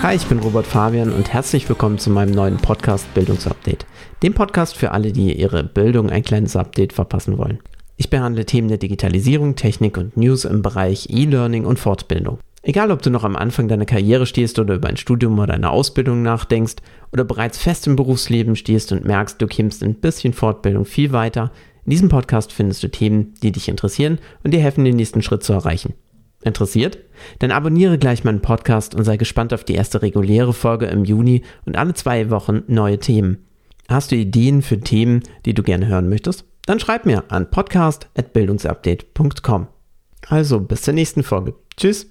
Hi, ich bin Robert Fabian und herzlich willkommen zu meinem neuen Podcast Bildungsupdate. Dem Podcast für alle, die ihre Bildung ein kleines Update verpassen wollen. Ich behandle Themen der Digitalisierung, Technik und News im Bereich E-Learning und Fortbildung. Egal, ob du noch am Anfang deiner Karriere stehst oder über ein Studium oder eine Ausbildung nachdenkst oder bereits fest im Berufsleben stehst und merkst, du kämst ein bisschen Fortbildung viel weiter, in diesem Podcast findest du Themen, die dich interessieren und dir helfen, den nächsten Schritt zu erreichen. Interessiert? Dann abonniere gleich meinen Podcast und sei gespannt auf die erste reguläre Folge im Juni und alle zwei Wochen neue Themen. Hast du Ideen für Themen, die du gerne hören möchtest? Dann schreib mir an podcast.bildungsupdate.com. Also bis zur nächsten Folge. Tschüss.